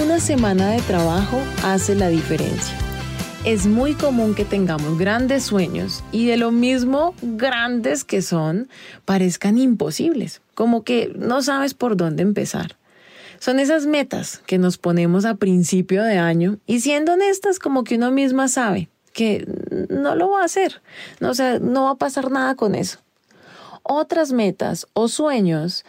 Una semana de trabajo hace la diferencia. Es muy común que tengamos grandes sueños y de lo mismo grandes que son parezcan imposibles, como que no sabes por dónde empezar. Son esas metas que nos ponemos a principio de año y siendo honestas como que uno misma sabe que no lo va a hacer, no, no va a pasar nada con eso. Otras metas o sueños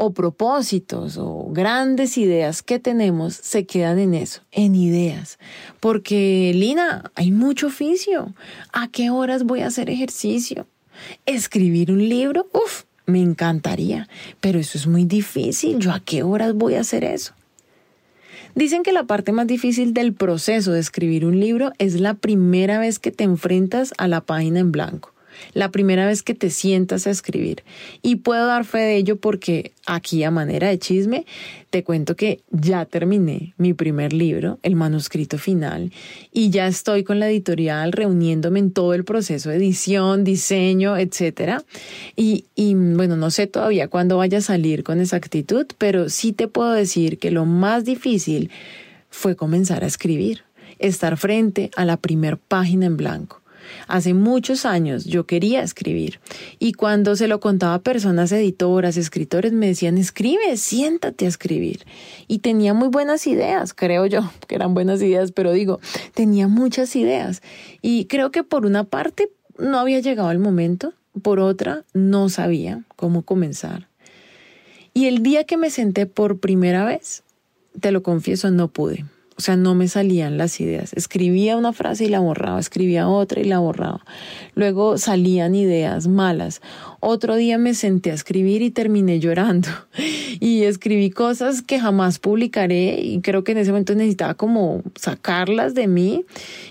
o propósitos o grandes ideas que tenemos se quedan en eso, en ideas. Porque, Lina, hay mucho oficio. ¿A qué horas voy a hacer ejercicio? ¿Escribir un libro? Uf, me encantaría, pero eso es muy difícil. ¿Yo a qué horas voy a hacer eso? Dicen que la parte más difícil del proceso de escribir un libro es la primera vez que te enfrentas a la página en blanco la primera vez que te sientas a escribir. Y puedo dar fe de ello porque aquí a manera de chisme te cuento que ya terminé mi primer libro, el manuscrito final, y ya estoy con la editorial reuniéndome en todo el proceso de edición, diseño, etc. Y, y bueno, no sé todavía cuándo vaya a salir con exactitud, pero sí te puedo decir que lo más difícil fue comenzar a escribir, estar frente a la primer página en blanco. Hace muchos años yo quería escribir y cuando se lo contaba a personas editoras, escritores, me decían, escribe, siéntate a escribir. Y tenía muy buenas ideas, creo yo, que eran buenas ideas, pero digo, tenía muchas ideas. Y creo que por una parte no había llegado el momento, por otra no sabía cómo comenzar. Y el día que me senté por primera vez, te lo confieso, no pude. O sea, no me salían las ideas. Escribía una frase y la borraba, escribía otra y la borraba. Luego salían ideas malas. Otro día me senté a escribir y terminé llorando. Y escribí cosas que jamás publicaré y creo que en ese momento necesitaba como sacarlas de mí.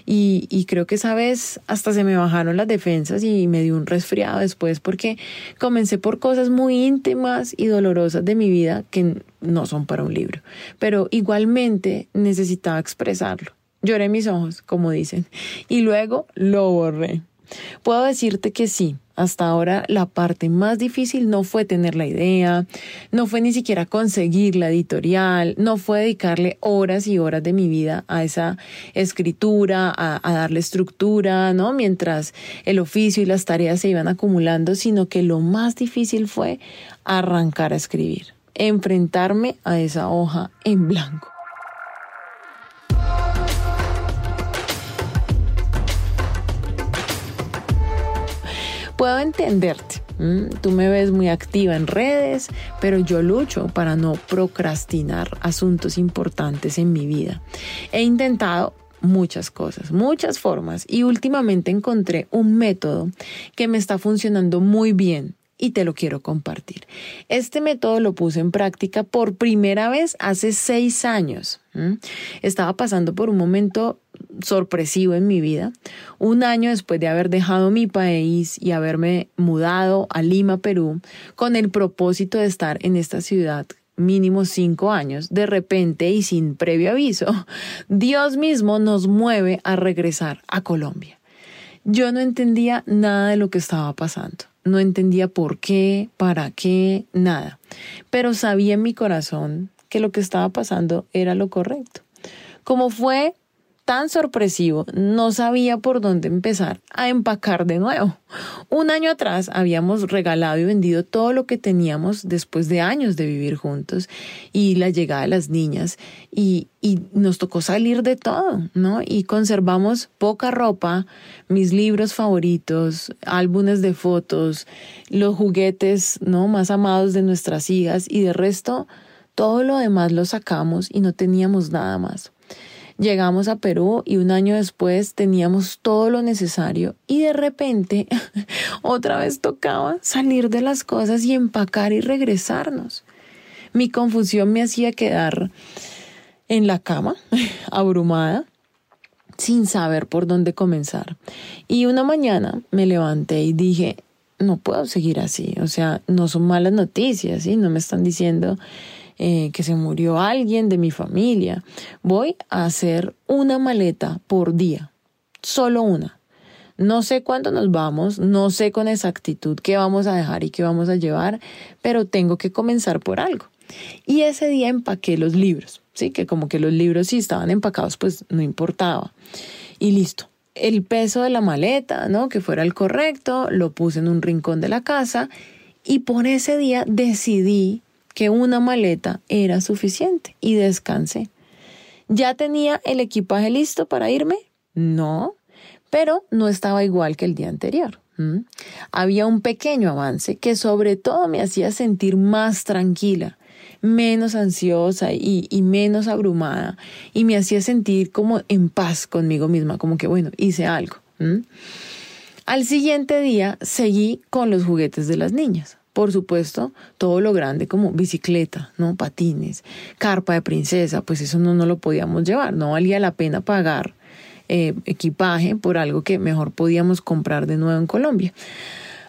Y, y creo que esa vez hasta se me bajaron las defensas y me dio un resfriado después porque comencé por cosas muy íntimas y dolorosas de mi vida que no son para un libro. Pero igualmente necesitaba expresarlo. Lloré mis ojos, como dicen, y luego lo borré. Puedo decirte que sí, hasta ahora la parte más difícil no fue tener la idea, no fue ni siquiera conseguir la editorial, no fue dedicarle horas y horas de mi vida a esa escritura, a, a, darle estructura, ¿no? Mientras el oficio y las tareas se iban acumulando, sino que lo más difícil fue arrancar a escribir, enfrentarme a esa hoja en blanco. Puedo entenderte. Tú me ves muy activa en redes, pero yo lucho para no procrastinar asuntos importantes en mi vida. He intentado muchas cosas, muchas formas y últimamente encontré un método que me está funcionando muy bien y te lo quiero compartir. Este método lo puse en práctica por primera vez hace seis años. Estaba pasando por un momento sorpresivo en mi vida. Un año después de haber dejado mi país y haberme mudado a Lima, Perú, con el propósito de estar en esta ciudad mínimo cinco años, de repente y sin previo aviso, Dios mismo nos mueve a regresar a Colombia. Yo no entendía nada de lo que estaba pasando. No entendía por qué, para qué, nada. Pero sabía en mi corazón que lo que estaba pasando era lo correcto. Como fue tan sorpresivo, no sabía por dónde empezar a empacar de nuevo. Un año atrás habíamos regalado y vendido todo lo que teníamos después de años de vivir juntos y la llegada de las niñas y, y nos tocó salir de todo, ¿no? Y conservamos poca ropa, mis libros favoritos, álbumes de fotos, los juguetes, ¿no? Más amados de nuestras hijas y de resto todo lo demás lo sacamos y no teníamos nada más. Llegamos a Perú y un año después teníamos todo lo necesario y de repente otra vez tocaba salir de las cosas y empacar y regresarnos. Mi confusión me hacía quedar en la cama, abrumada, sin saber por dónde comenzar. Y una mañana me levanté y dije, no puedo seguir así, o sea, no son malas noticias, ¿sí? No me están diciendo eh, que se murió alguien de mi familia. Voy a hacer una maleta por día, solo una. No sé cuándo nos vamos, no sé con exactitud qué vamos a dejar y qué vamos a llevar, pero tengo que comenzar por algo. Y ese día empaqué los libros, sí, que como que los libros si estaban empacados, pues no importaba. Y listo. El peso de la maleta, ¿no? Que fuera el correcto, lo puse en un rincón de la casa y por ese día decidí que una maleta era suficiente y descansé. ¿Ya tenía el equipaje listo para irme? No, pero no estaba igual que el día anterior. Había un pequeño avance que sobre todo me hacía sentir más tranquila, menos ansiosa y, menos abrumada y me hacía sentir como en paz conmigo misma, como que bueno, hice algo. Al siguiente día seguí con los juguetes de las niñas. Por supuesto, todo lo grande como bicicleta, ¿no? Patines, carpa de princesa, pues eso no, no lo podíamos llevar, no valía la pena pagar eh, equipaje por algo que mejor podíamos comprar de nuevo en Colombia.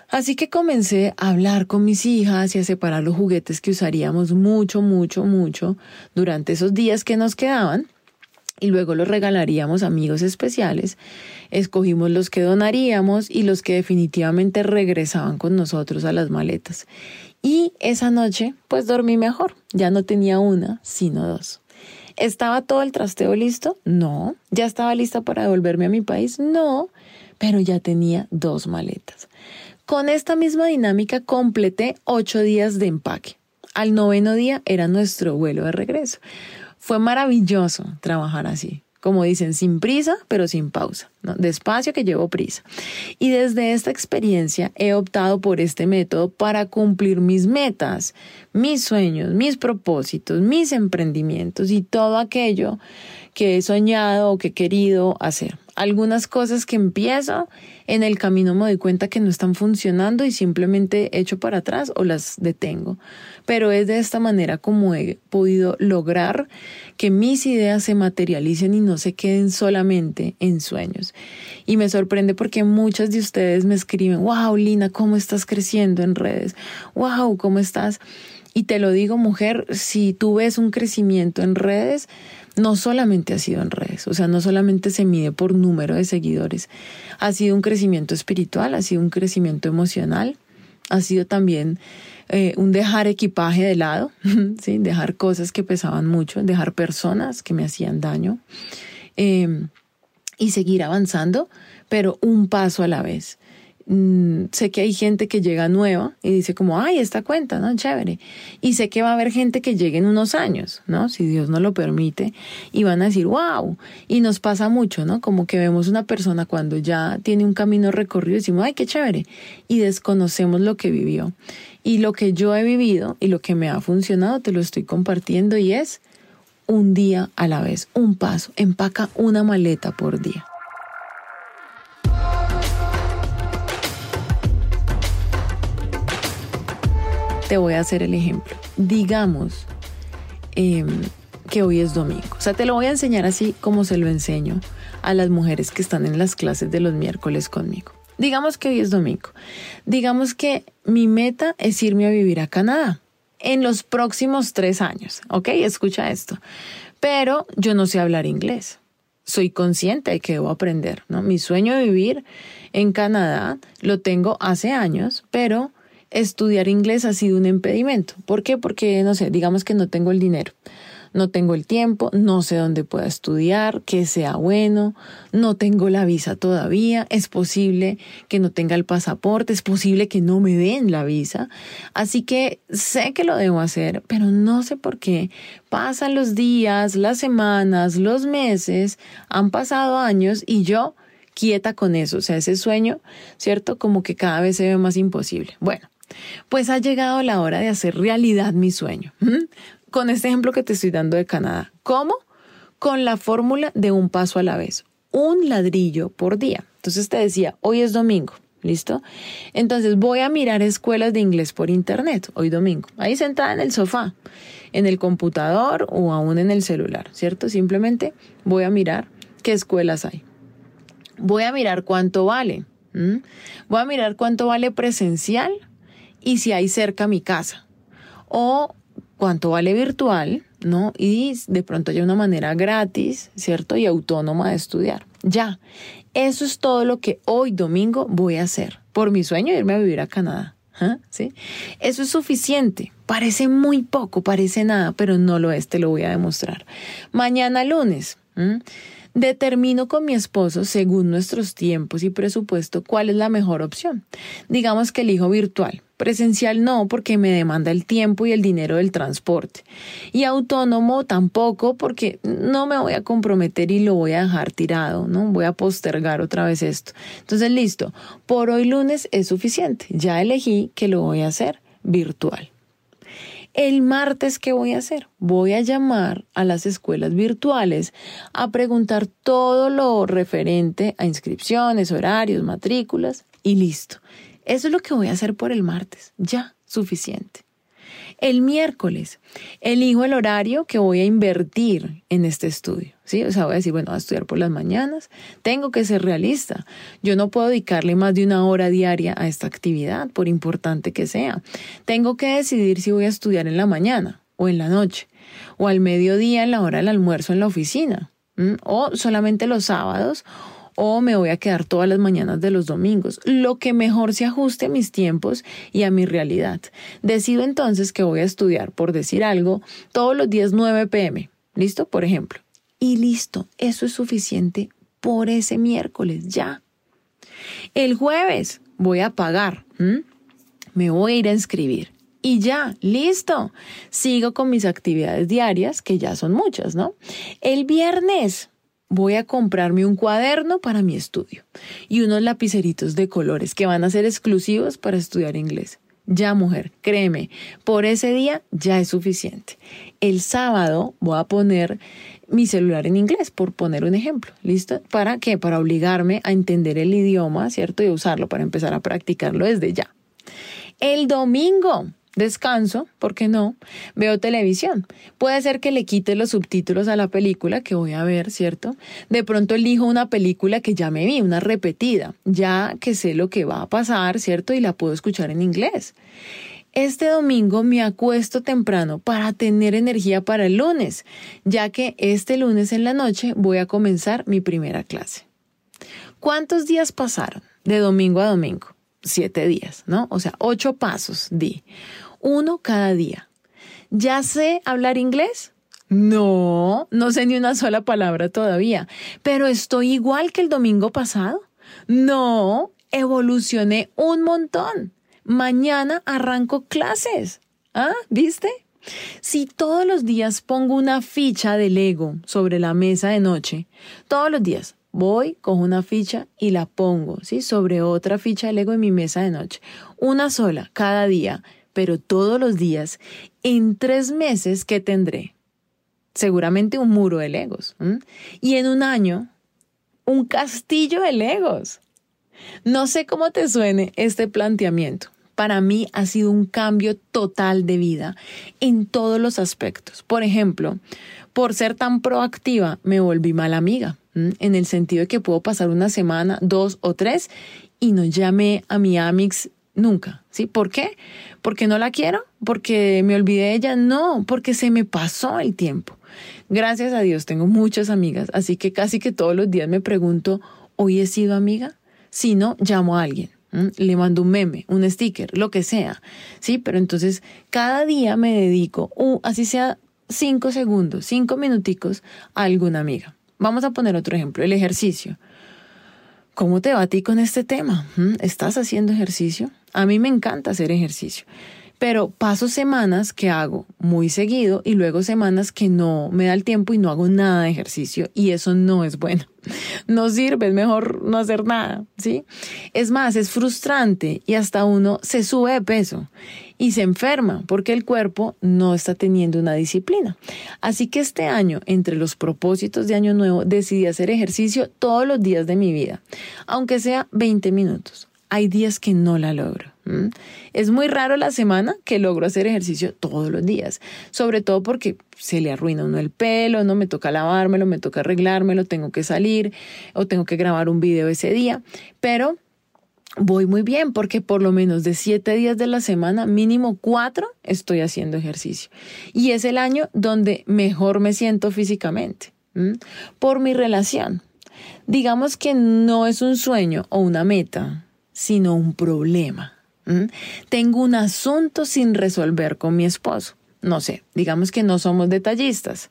Así que comencé a hablar con mis hijas y a separar los juguetes que usaríamos mucho, mucho, mucho durante esos días que nos quedaban y luego los regalaríamos a amigos especiales. Escogimos los que donaríamos y los que definitivamente regresaban con nosotros a las maletas. Y esa noche, pues dormí mejor. Ya no tenía una, sino dos. ¿Estaba todo el trasteo listo? No. ¿Ya estaba lista para devolverme a mi país? No. Pero ya tenía dos maletas. Con esta misma dinámica completé ocho días de empaque. Al noveno día era nuestro vuelo de regreso. Fue maravilloso trabajar así. Como dicen, sin prisa, pero sin pausa. Despacio que llevo prisa. Y desde esta experiencia he optado por este método para cumplir mis metas, mis sueños, mis propósitos, mis emprendimientos y todo aquello que he soñado o que he querido hacer. Algunas cosas que empiezo en el camino me doy cuenta que no están funcionando y simplemente echo para atrás o las detengo. Pero es de esta manera como he podido lograr que mis ideas se materialicen y no se queden solamente en sueños. Y me sorprende porque muchas de ustedes me escriben, wow, Lina, ¿cómo estás creciendo en redes? Wow, ¿cómo estás? Y te lo digo, mujer, si tú ves un crecimiento en redes, no solamente ha sido en redes, o sea, no solamente se mide por número de seguidores, ha sido un crecimiento espiritual, ha sido un crecimiento emocional, ha sido también eh, un dejar equipaje de lado, ¿sí? dejar cosas que pesaban mucho, dejar personas que me hacían daño em, y seguir avanzando, pero un paso a la vez. Mm, sé que hay gente que llega nueva y dice como, ay, esta cuenta, ¿no? Chévere. Y sé que va a haber gente que llegue en unos años, ¿no? Si Dios no lo permite, y van a decir, wow. Y nos pasa mucho, ¿no? Como que vemos una persona cuando ya tiene un camino recorrido y decimos, ay, qué chévere. Y desconocemos lo que vivió. Y lo que yo he vivido y lo que me ha funcionado, te lo estoy compartiendo y es un día a la vez, un paso, empaca una maleta por día. Te voy a hacer el ejemplo. Digamos em, que hoy es domingo. O sea, te lo voy a enseñar así como se lo enseño a las mujeres que están en las clases de los miércoles conmigo. Digamos que hoy es domingo. Digamos que mi meta es irme a vivir a Canadá en los próximos tres años. ¿Ok? Escucha esto. Pero yo no sé hablar inglés. Soy consciente de que debo aprender, ¿no? Mi sueño de vivir en Canadá lo tengo hace años, pero estudiar inglés ha sido un impedimento. ¿Por qué? Porque, no sé, digamos que no tengo el dinero, no tengo el tiempo, no sé dónde pueda estudiar, que sea bueno, no tengo la visa todavía, es posible que no tenga el pasaporte, es posible que no me den la visa. Así que sé que lo debo hacer, pero no sé por qué. Pasan los días, las semanas, los meses, han pasado años y yo quieta con eso, o sea, ese sueño, ¿cierto? Como que cada vez se ve más imposible. Bueno, pues ha llegado la hora de hacer realidad mi sueño. Con este ejemplo que te estoy dando de Canadá. ¿Cómo? Con la fórmula de un paso a la vez, un ladrillo por día. Entonces te decía, hoy es domingo, ¿Listo? Entonces voy a mirar escuelas de inglés por internet hoy domingo, ahí sentada en el sofá, en el computador o aún en el celular, ¿cierto? Simplemente voy a mirar qué escuelas hay. Voy a mirar cuánto vale. Voy a mirar cuánto vale presencial y si hay cerca mi casa. O cuánto vale virtual, ¿no? Y de pronto hay una manera gratis, ¿cierto? Y autónoma de estudiar. Ya. Eso es todo lo que hoy domingo voy a hacer por mi sueño irme a vivir a Canadá. ¿ah? ¿Sí? Eso es suficiente. Parece muy poco, parece nada, pero no lo es, te lo voy a demostrar. Mañana lunes. Determino con mi esposo, según nuestros tiempos y presupuesto, cuál es la mejor opción. Digamos que elijo virtual. Presencial no, porque me demanda el tiempo y el dinero del transporte. Y autónomo tampoco, porque no me voy a comprometer y lo voy a dejar tirado, ¿no? Voy a postergar otra vez esto. Entonces, listo. Por hoy lunes es suficiente. Ya elegí que lo voy a hacer virtual. El martes, ¿qué voy a hacer? Voy a llamar a las escuelas virtuales a preguntar todo lo referente a inscripciones, horarios, matrículas y listo. Eso es lo que voy a hacer por el martes. Ya, suficiente. El miércoles elijo el horario que voy a invertir en este estudio. ¿sí? O sea, voy a decir, bueno, voy a estudiar por las mañanas. Tengo que ser realista. Yo no puedo dedicarle más de una hora diaria a esta actividad, por importante que sea. Tengo que decidir si voy a estudiar en la mañana o en la noche, o al mediodía en la hora del almuerzo en la oficina, o solamente los sábados o me voy a quedar todas las mañanas de los domingos, lo que mejor se ajuste a mis tiempos y a mi realidad. Decido entonces que voy a estudiar, por decir algo, todos los días 9 pm. ¿Listo? Por ejemplo. Y listo, eso es suficiente por ese miércoles, ya. El jueves voy a pagar, me voy a ir a inscribir. Y ya, listo. Sigo con mis actividades diarias, que ya son muchas, ¿no? El viernes voy a comprarme un cuaderno para mi estudio y unos lapiceritos de colores que van a ser exclusivos para estudiar inglés. Ya, mujer, créeme, por ese día ya es suficiente. El sábado voy a poner mi celular en inglés, por poner un ejemplo. ¿Listo? ¿Para qué? Para obligarme a entender el idioma, ¿cierto? Y usarlo para empezar a practicarlo desde ya. El domingo descanso, ¿por qué no? Veo televisión. Puede ser que le quite los subtítulos a la película que voy a ver, ¿cierto? De pronto elijo una película que ya me vi, una repetida, ya que sé lo que va a pasar, ¿cierto? Y la puedo escuchar en inglés. Este domingo me acuesto temprano para tener energía para el lunes, ya que este lunes en la noche voy a comenzar mi primera clase. ¿Cuántos días pasaron de domingo a domingo? siete días, ¿no? O sea, ocho pasos di. Uno cada día. ¿Ya sé hablar inglés? No, no sé ni una sola palabra todavía, pero estoy igual que el domingo pasado. No, evolucioné un montón. Mañana arranco clases. ¿Ah? ¿Viste? Si todos los días pongo una ficha de Lego sobre la mesa de noche, todos los días, Voy, cojo una ficha y la pongo, ¿sí? Sobre otra ficha de Lego en mi mesa de noche. Una sola, cada día, pero todos los días. En tres meses, ¿qué tendré? Seguramente un muro de Legos. Y en un año, un castillo de Legos. No sé cómo te suene este planteamiento. Para mí ha sido un cambio total de vida en todos los aspectos. Por ejemplo, por ser tan proactiva, me volví mala amiga en el sentido de que puedo pasar una semana, dos o tres y no llamé a mi Amix nunca, ¿sí? ¿Por qué? ¿Porque no la quiero? ¿Porque me olvidé de ella? No, porque se me pasó el tiempo. Gracias a Dios tengo muchas amigas, así que casi que todos los días me pregunto, ¿hoy he sido amiga? Si no, llamo a alguien. Le mando un meme, un sticker, lo que sea. Sí, pero entonces cada día me dedico, así sea cinco segundos, cinco minuticos, a alguna amiga. Vamos a poner otro ejemplo, el ejercicio. ¿Cómo te va a ti con este tema? ¿Estás haciendo ejercicio? A mí me encanta hacer ejercicio, pero paso semanas que hago muy seguido y luego semanas que no me da el tiempo y no hago nada de ejercicio y eso no es bueno. No sirve, es mejor no hacer nada, ¿sí? Es más, es frustrante y hasta uno se sube de peso y se enferma porque el cuerpo no está teniendo una disciplina. Así que este año, entre los propósitos de Año Nuevo, decidí hacer ejercicio todos los días de mi vida, aunque sea 20 minutos. Hay días que no la logro. Es muy raro la semana que logro hacer ejercicio todos los días, sobre todo porque se le arruina uno el pelo, no me toca lavármelo, me toca arreglármelo, tengo que salir o tengo que grabar un video ese día, pero voy muy bien porque por lo menos de siete días de la semana, mínimo cuatro, estoy haciendo ejercicio. Y es el año donde mejor me siento físicamente, por mi relación. Digamos que no es un sueño o una meta, sino un problema. Tengo un asunto sin resolver con mi esposo. No sé, digamos que no somos detallistas.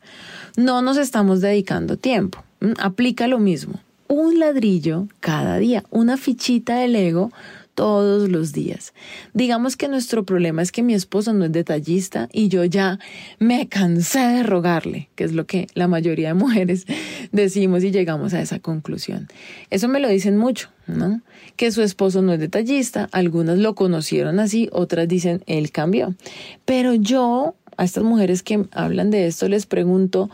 No nos estamos dedicando tiempo. Aplica lo mismo un ladrillo cada día, una fichita de Lego todos los días. Digamos que nuestro problema es que mi esposo no es detallista y yo ya me cansé de rogarle, que es lo que la mayoría de mujeres decimos y llegamos a esa conclusión. Eso me lo dicen mucho, ¿no? Que su esposo no es detallista, algunas lo conocieron así, otras dicen él cambió. Pero yo a estas mujeres que hablan de esto les pregunto,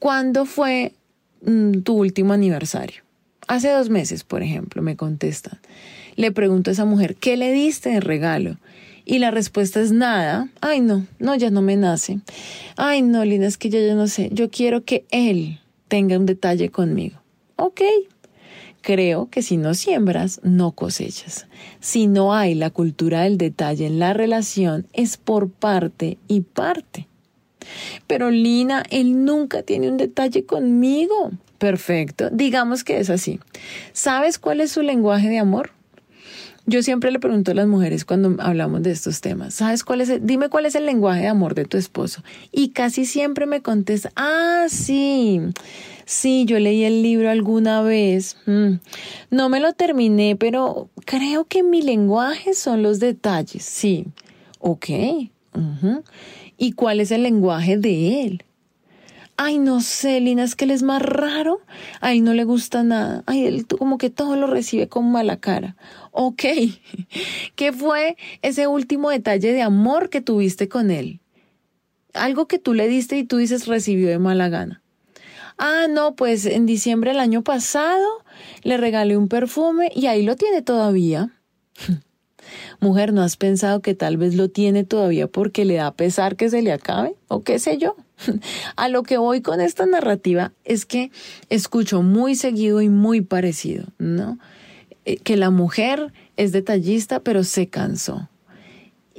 ¿cuándo fue mm, tu último aniversario? Hace dos meses, por ejemplo, me contestan. Le pregunto a esa mujer, ¿qué le diste de regalo? Y la respuesta es nada. Ay, no, no, ya no me nace. Ay, no, Lina, es que yo ya no sé. Yo quiero que él tenga un detalle conmigo. Ok. Creo que si no siembras, no cosechas. Si no hay la cultura del detalle en la relación, es por parte y parte. Pero Lina, él nunca tiene un detalle conmigo. Perfecto. Digamos que es así. ¿Sabes cuál es su lenguaje de amor? Yo siempre le pregunto a las mujeres cuando hablamos de estos temas, ¿sabes cuál es? dime cuál es el lenguaje de amor de tu esposo. Y casi siempre me contesta, ah, sí, sí, yo leí el libro alguna vez. Mm, no me lo terminé, pero creo que mi lenguaje son los detalles. Sí, ok. ¿Y cuál es el lenguaje de él? Ay, no sé, Lina, es que él es más raro. Ay, no le gusta nada. Ay, él como que todo lo recibe con mala cara. Ok. ¿Qué fue ese último detalle de amor que tuviste con él? Algo que tú le diste y tú dices recibió de mala gana. Ah, no, pues en diciembre del año pasado le regalé un perfume y ahí lo tiene todavía. Mujer, ¿no has pensado que tal vez lo tiene todavía porque le da pesar que se le acabe? ¿O qué sé yo? A lo que voy con esta narrativa es que escucho muy seguido y muy parecido, ¿no? Eh, que la mujer es detallista, pero se cansó.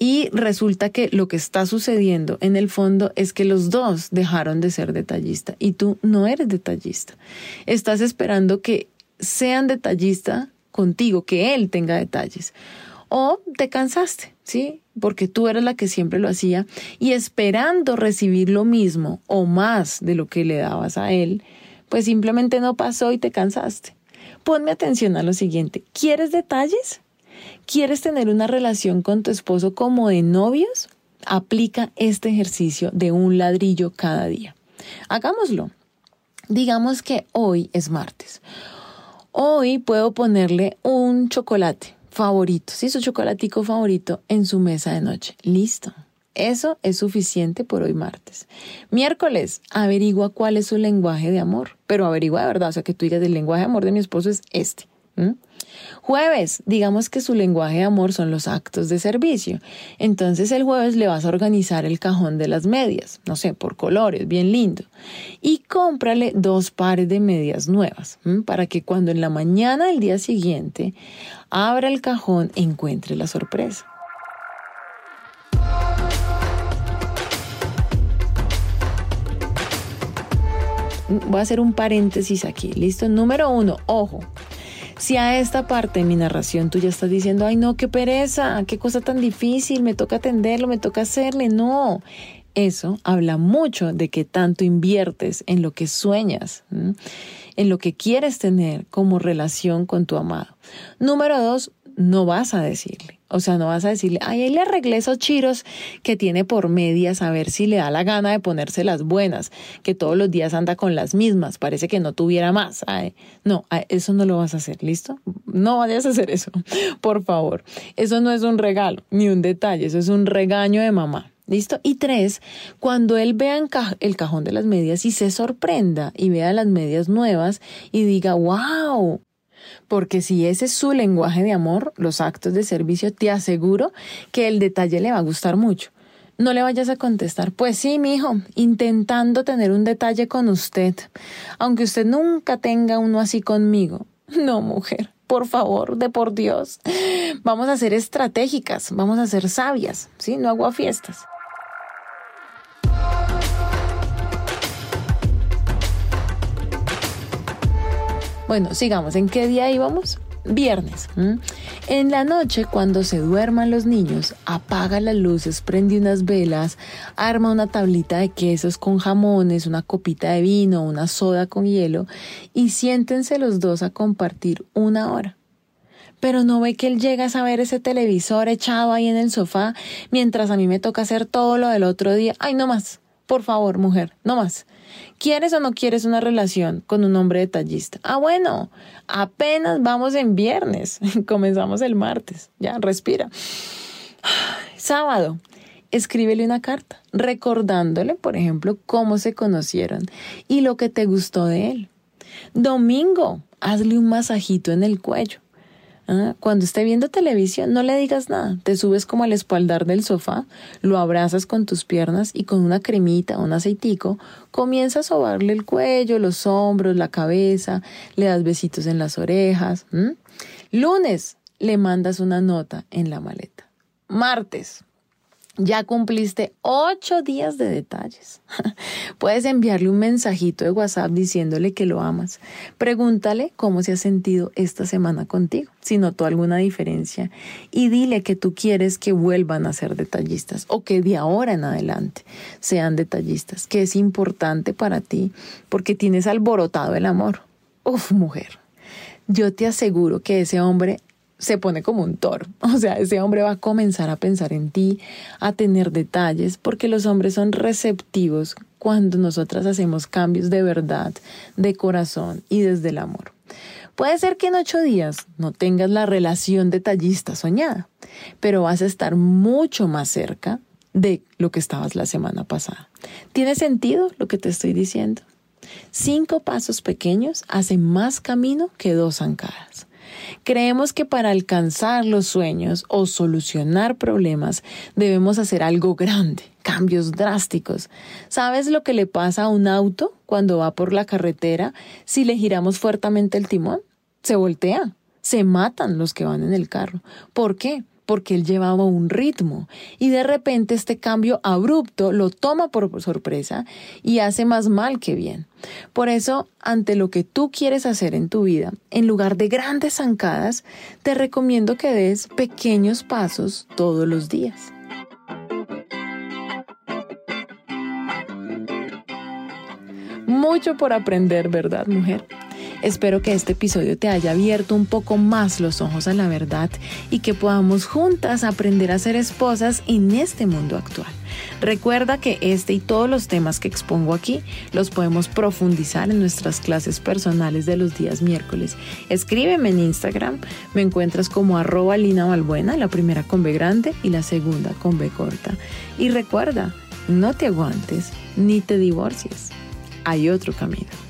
Y resulta que lo que está sucediendo en el fondo es que los dos dejaron de ser detallista y tú no eres detallista. Estás esperando que sean detallista contigo, que él tenga detalles o te cansaste, ¿sí? Porque tú eres la que siempre lo hacía y esperando recibir lo mismo o más de lo que le dabas a él, pues simplemente no pasó y te cansaste. Ponme atención a lo siguiente. ¿Quieres detalles? ¿Quieres tener una relación con tu esposo como de novios? Aplica este ejercicio de un ladrillo cada día. Hagámoslo. Digamos que hoy es martes. Hoy puedo ponerle un chocolate favorito, sí, su chocolatico favorito en su mesa de noche. Listo. Eso es suficiente por hoy martes. Miércoles, averigua cuál es su lenguaje de amor, pero averigua de verdad, o sea, que tú digas, el lenguaje de amor de mi esposo es este. Jueves, digamos que su lenguaje de amor son los actos de servicio. Entonces el jueves le vas a organizar el cajón de las medias, no sé, por colores, bien lindo. Y cómprale dos pares de medias nuevas, para que cuando en la mañana del día siguiente abra el cajón encuentre la sorpresa. Voy a hacer un paréntesis aquí, ¿listo? Número uno, ojo, si a esta parte de mi narración tú ya estás diciendo, ay no, qué pereza, qué cosa tan difícil, me toca atenderlo, me toca hacerle, no. Eso habla mucho de que tanto inviertes en lo que sueñas, en lo que quieres tener como relación con tu amado. Número dos, no vas a decirle. O sea, no vas a decirle, ay, ahí le arreglé esos chiros que tiene por medias a ver si le da la gana de ponerse las buenas, que todos los días anda con las mismas, parece que no tuviera más. no, eso no lo vas a hacer, ¿listo? No vayas a hacer eso, por favor. Eso no es un regalo ni un detalle, eso es un regaño de mamá. ¿Listo? Y tres, cuando él vea el cajón de las medias y se sorprenda y vea las medias nuevas y diga, wow, Porque si ese es su lenguaje de amor, los actos de servicio, te aseguro que el detalle le va a gustar mucho. No le vayas a contestar, pues sí, mi hijo, intentando tener un detalle con usted, aunque usted nunca tenga uno así conmigo. No, mujer, por favor, de por Dios. Vamos a ser estratégicas, vamos a ser sabias, ¿sí? No hago fiestas. Bueno, sigamos. ¿En qué día íbamos? Viernes. En la noche, cuando se duerman los niños, apaga las luces, prende unas velas, arma una tablita de quesos con jamones, una copita de vino, una soda con hielo y siéntense los dos a compartir una hora. Pero no ve que él llega a ver ese televisor echado ahí en el sofá mientras a mí me toca hacer todo lo del otro día. Ay, no más. Por favor, mujer, no más. ¿Quieres o no quieres una relación con un hombre detallista? Ah, bueno, apenas vamos en viernes, comenzamos el martes, ya, respira. Sábado, escríbele una carta, recordándole, por ejemplo, cómo se conocieron y lo que te gustó de él. Domingo, hazle un masajito en el cuello. ¿Ah? Cuando esté viendo televisión, no le digas nada. Te subes como al espaldar del sofá, lo abrazas con tus piernas y con una cremita un aceitico, comienzas a sobarle el cuello, los hombros, la cabeza, le das besitos en las orejas. Lunes, le mandas una nota en la maleta. Martes, ya cumpliste ocho días de detalles. Puedes enviarle un mensajito de WhatsApp diciéndole que lo amas. Pregúntale cómo se ha sentido esta semana contigo, si notó alguna diferencia. Y dile que tú quieres que vuelvan a ser detallistas o que de ahora en adelante sean detallistas, que es importante para ti porque tienes alborotado el amor. Uf, mujer. Yo te aseguro que ese hombre se pone como un toro. O sea, ese hombre va a comenzar a pensar en ti, a tener detalles, porque los hombres son receptivos cuando nosotras hacemos cambios de verdad, de corazón y desde el amor. Puede ser que en ocho días no tengas la relación detallista soñada, pero vas a estar mucho más cerca de lo que estabas la semana pasada. ¿Tiene sentido lo que te estoy diciendo? Cinco pasos pequeños hacen más camino que dos zancadas. Creemos que para alcanzar los sueños o solucionar problemas debemos hacer algo grande, cambios drásticos. ¿Sabes lo que le pasa a un auto cuando va por la carretera si le giramos fuertemente el timón? Se voltea. Se matan los que van en el carro. ¿Por qué? Porque él llevaba un ritmo y de repente este cambio abrupto lo toma por sorpresa y hace más mal que bien. Por eso, ante lo que tú quieres hacer en tu vida, en lugar de grandes zancadas, te recomiendo que des pequeños pasos todos los días. Mucho por aprender, ¿verdad, mujer? Espero que este episodio te haya abierto un poco más los ojos a la verdad y que podamos juntas aprender a ser esposas en este mundo actual. Recuerda que este y todos los temas que expongo aquí los podemos profundizar en nuestras clases personales de los días miércoles. Escríbeme en Instagram, me encuentras como arroba Lina la primera con B grande y la segunda con B corta. Y recuerda, no te aguantes ni te divorcies. Hay otro camino.